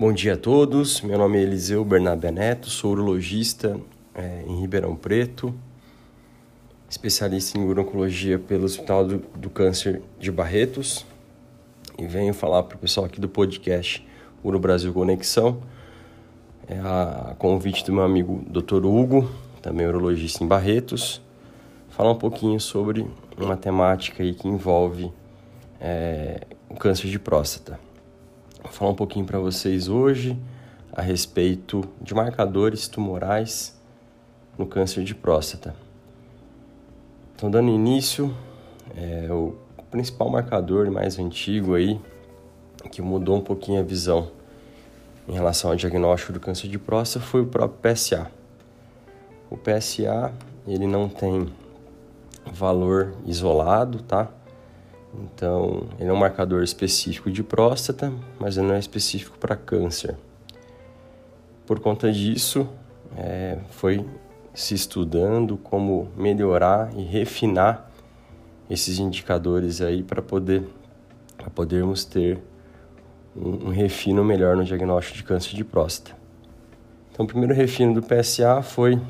Bom dia a todos, meu nome é Eliseu Bernabé Neto, sou urologista é, em Ribeirão Preto, especialista em urologia pelo Hospital do, do Câncer de Barretos e venho falar para o pessoal aqui do podcast Uro Brasil Conexão, é a convite do meu amigo Dr. Hugo, também urologista em Barretos, falar um pouquinho sobre uma temática aí que envolve é, o câncer de próstata. Vou falar um pouquinho para vocês hoje a respeito de marcadores tumorais no câncer de próstata. Então, dando início, é, o principal marcador mais antigo aí, que mudou um pouquinho a visão em relação ao diagnóstico do câncer de próstata, foi o próprio PSA. O PSA, ele não tem valor isolado, tá? Então, ele é um marcador específico de próstata, mas ele não é específico para câncer. Por conta disso, é, foi se estudando como melhorar e refinar esses indicadores aí para poder para podermos ter um, um, refino melhor no diagnóstico de câncer de próstata. Então, o primeiro refino do PSA foi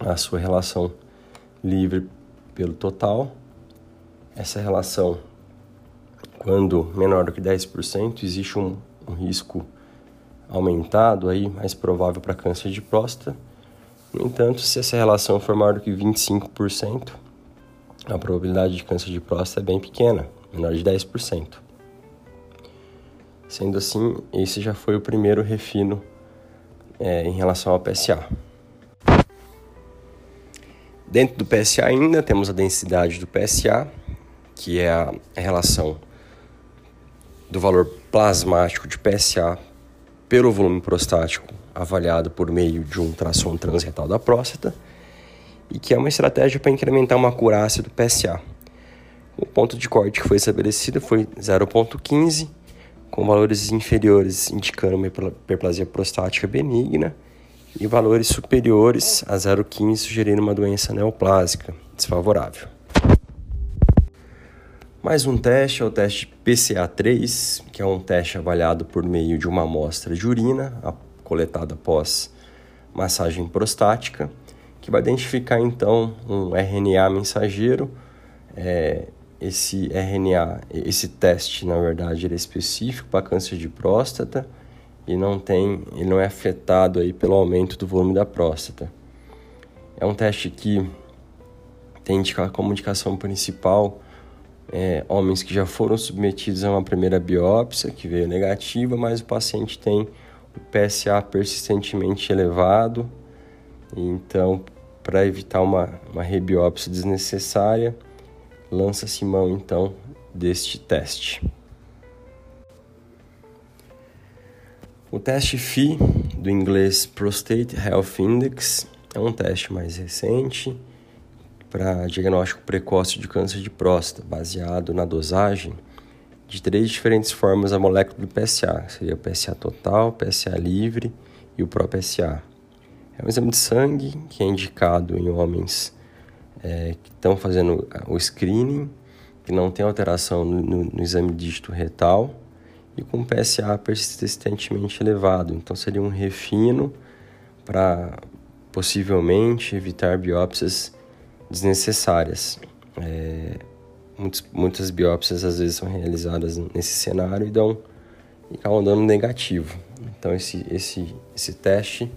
a sua relação livre pelo total, essa relação, quando menor do que 10%, existe um, um risco aumentado aí, mais provável para câncer de próstata. No entanto, se essa relação for maior do que 25%, a probabilidade de câncer de próstata é bem pequena, menor de 10%. Sendo assim, esse já foi o primeiro refino é, em relação ao PSA. Dentro do PSA ainda temos a densidade do PSA, que é a relação do valor plasmático de PSA pelo volume prostático avaliado por meio de um ultrassom transretal da próstata e que é uma estratégia para incrementar uma acurácia do PSA. O ponto de corte que foi estabelecido foi 0.15, com valores inferiores indicando uma hiperplasia prostática benigna e valores superiores a 0,15 sugerindo uma doença neoplásica desfavorável. Mais um teste é o teste PCA3, que é um teste avaliado por meio de uma amostra de urina coletada após massagem prostática, que vai identificar então um RNA mensageiro. É, esse RNA, esse teste, na verdade, ele é específico para câncer de próstata e não tem, ele não é afetado aí pelo aumento do volume da próstata. É um teste que tem como indicação principal é, homens que já foram submetidos a uma primeira biópsia que veio negativa, mas o paciente tem o PSA persistentemente elevado. Então, para evitar uma, uma rebiópsia desnecessária, lança-se mão então deste teste. O teste FI, do inglês Prostate Health Index, é um teste mais recente para diagnóstico precoce de câncer de próstata, baseado na dosagem de três diferentes formas da molécula do PSA, seria o PSA total, o PSA livre e o pró-PSA. É um exame de sangue que é indicado em homens é, que estão fazendo o screening, que não tem alteração no, no, no exame dígito retal e com PSA persistentemente elevado. Então seria um refino para possivelmente evitar biópsias desnecessárias. É, muitos, muitas biópsias às vezes são realizadas nesse cenário e dão e acabam dando negativo. Então esse, esse, esse teste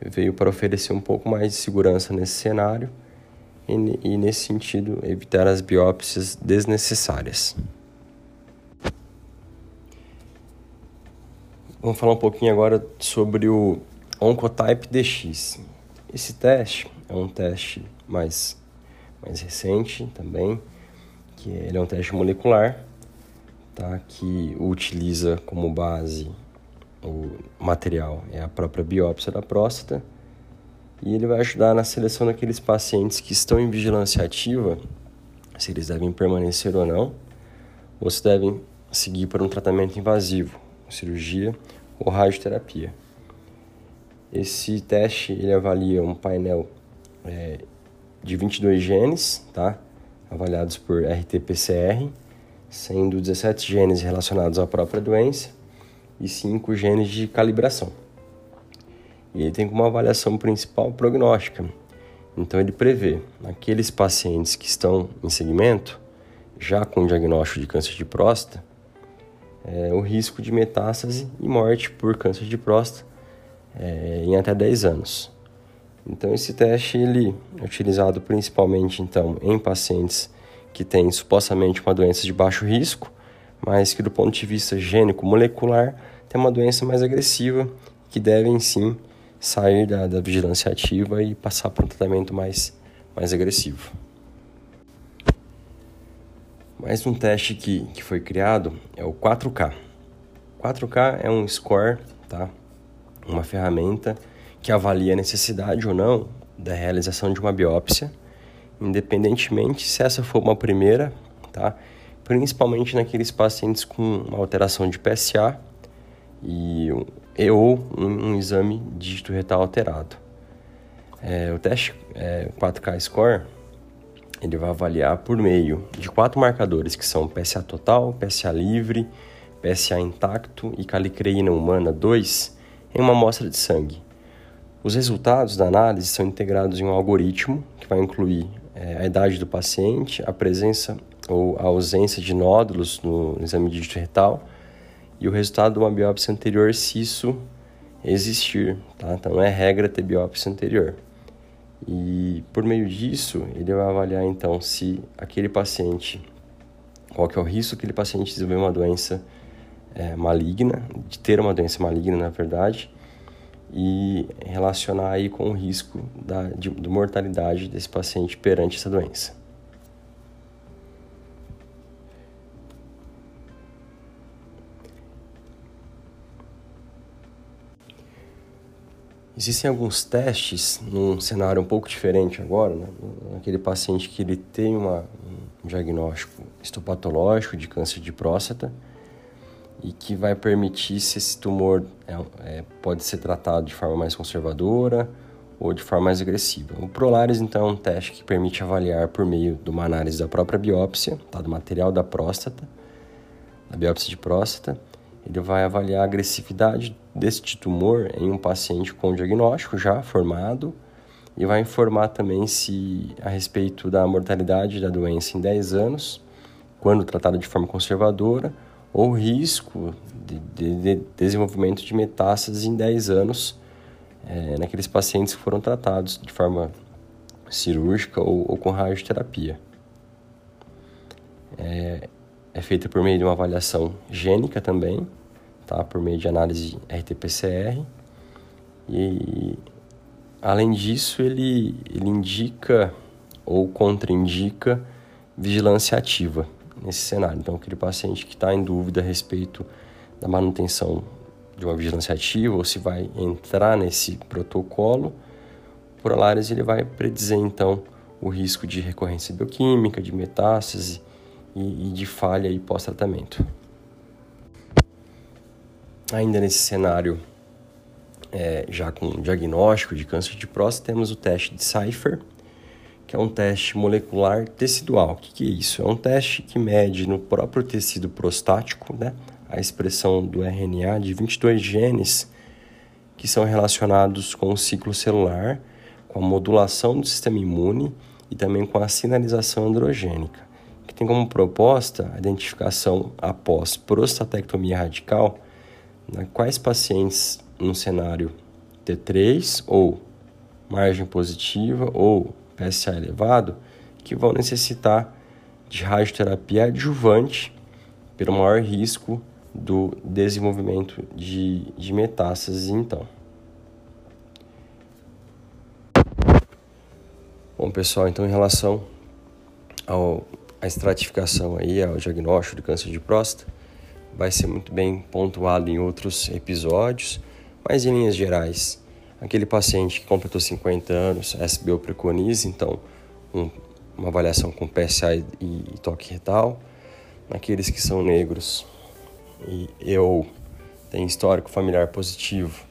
veio para oferecer um pouco mais de segurança nesse cenário e, e nesse sentido evitar as biópsias desnecessárias. Vamos falar um pouquinho agora sobre o Oncotype DX. Esse teste é um teste mais, mais recente também, que ele é um teste molecular, tá? que utiliza como base o material, é a própria biópsia da próstata, e ele vai ajudar na seleção daqueles pacientes que estão em vigilância ativa, se eles devem permanecer ou não, ou se devem seguir para um tratamento invasivo, cirurgia ou radioterapia. Esse teste ele avalia um painel é, de 22 genes, tá? avaliados por RT-PCR, sendo 17 genes relacionados à própria doença e cinco genes de calibração. E ele tem como avaliação principal prognóstica. Então ele prevê aqueles pacientes que estão em segmento, já com diagnóstico de câncer de próstata, é, o risco de metástase e morte por câncer de próstata é, em até 10 anos. Então esse teste ele é utilizado principalmente então em pacientes que têm supostamente uma doença de baixo risco, mas que do ponto de vista gênico molecular tem uma doença mais agressiva que devem sim sair da, da vigilância ativa e passar para um tratamento mais, mais agressivo. Mais um teste que, que foi criado é o 4K. 4K é um score, tá? Uma ferramenta que avalia a necessidade ou não da realização de uma biópsia, independentemente se essa for uma primeira, tá? principalmente naqueles pacientes com alteração de PSA e, e ou um, um, exame dígito retal alterado. É, o teste é, 4K Score ele vai avaliar por meio de quatro marcadores que são PSA total, PSA livre, PSA intacto e calicreína humana 2 em uma amostra de sangue. Os resultados da análise são integrados em um algoritmo que vai incluir é, a idade do paciente, a presença ou a ausência de nódulos no exame dígito retal e o resultado de uma biópsia anterior se isso existir, tá? Então é regra ter biópsia anterior. E por meio disso, ele vai avaliar então se aquele paciente, qual que é o risco que aquele paciente desenvolver uma doença é, maligna, de ter uma doença maligna na verdade, e relacionar aí com o risco da, de, de mortalidade desse paciente perante essa doença. Existem alguns testes num cenário um pouco diferente agora, né? naquele paciente que ele tem uma, um diagnóstico histopatológico de câncer de próstata e que vai permitir se esse tumor é, é, pode ser tratado de forma mais conservadora ou de forma mais agressiva. O Prolaris, então, é um teste que permite avaliar por meio de uma análise da própria biópsia, tá? do material da próstata, da biópsia de próstata, ele vai avaliar a agressividade deste tumor em um paciente com diagnóstico já formado e vai informar também se a respeito da mortalidade da doença em 10 anos, quando tratada de forma conservadora, ou risco de, de, de desenvolvimento de metástases em 10 anos é, naqueles pacientes que foram tratados de forma cirúrgica ou, ou com radioterapia. É, é feita por meio de uma avaliação gênica também, tá? por meio de análise RT-PCR. E, além disso, ele, ele indica ou contraindica vigilância ativa nesse cenário. Então, aquele paciente que está em dúvida a respeito da manutenção de uma vigilância ativa ou se vai entrar nesse protocolo, por Alares ele vai predizer então o risco de recorrência bioquímica, de metástase e, e de falha pós-tratamento. Ainda nesse cenário, é, já com diagnóstico de câncer de próstata, temos o teste de Cypher, que é um teste molecular tecidual. O que, que é isso? É um teste que mede no próprio tecido prostático né, a expressão do RNA de 22 genes que são relacionados com o ciclo celular, com a modulação do sistema imune e também com a sinalização androgênica, que tem como proposta a identificação após prostatectomia radical né, quais pacientes no cenário T3 ou margem positiva ou PSA elevado que vão necessitar de radioterapia adjuvante pelo maior risco do desenvolvimento de, de metástases então. Bom pessoal, então em relação ao, à estratificação aí, ao diagnóstico de câncer de próstata, vai ser muito bem pontuado em outros episódios, mas em linhas gerais, aquele paciente que completou 50 anos, SBO preconiza então um, uma avaliação com PSA e, e, toque retal. Naqueles que são negros e eu tenho histórico familiar positivo,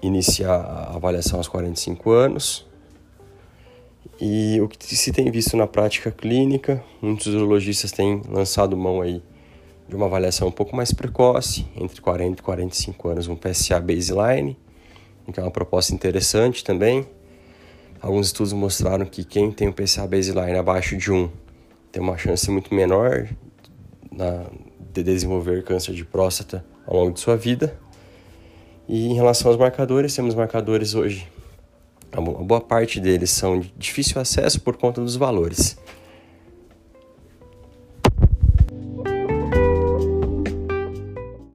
iniciar a avaliação aos 45 anos. E o que se tem visto na prática clínica, muitos urologistas têm lançado mão aí de uma avaliação um pouco mais precoce, entre 40 e 45 anos, um PSA baseline, que é uma proposta interessante também. Alguns estudos mostraram que quem tem um PSA baseline abaixo de 1 tem uma chance muito menor na, de desenvolver câncer de próstata ao longo de sua vida. E em relação aos marcadores, temos marcadores hoje, uma boa parte deles são de difícil acesso por conta dos valores.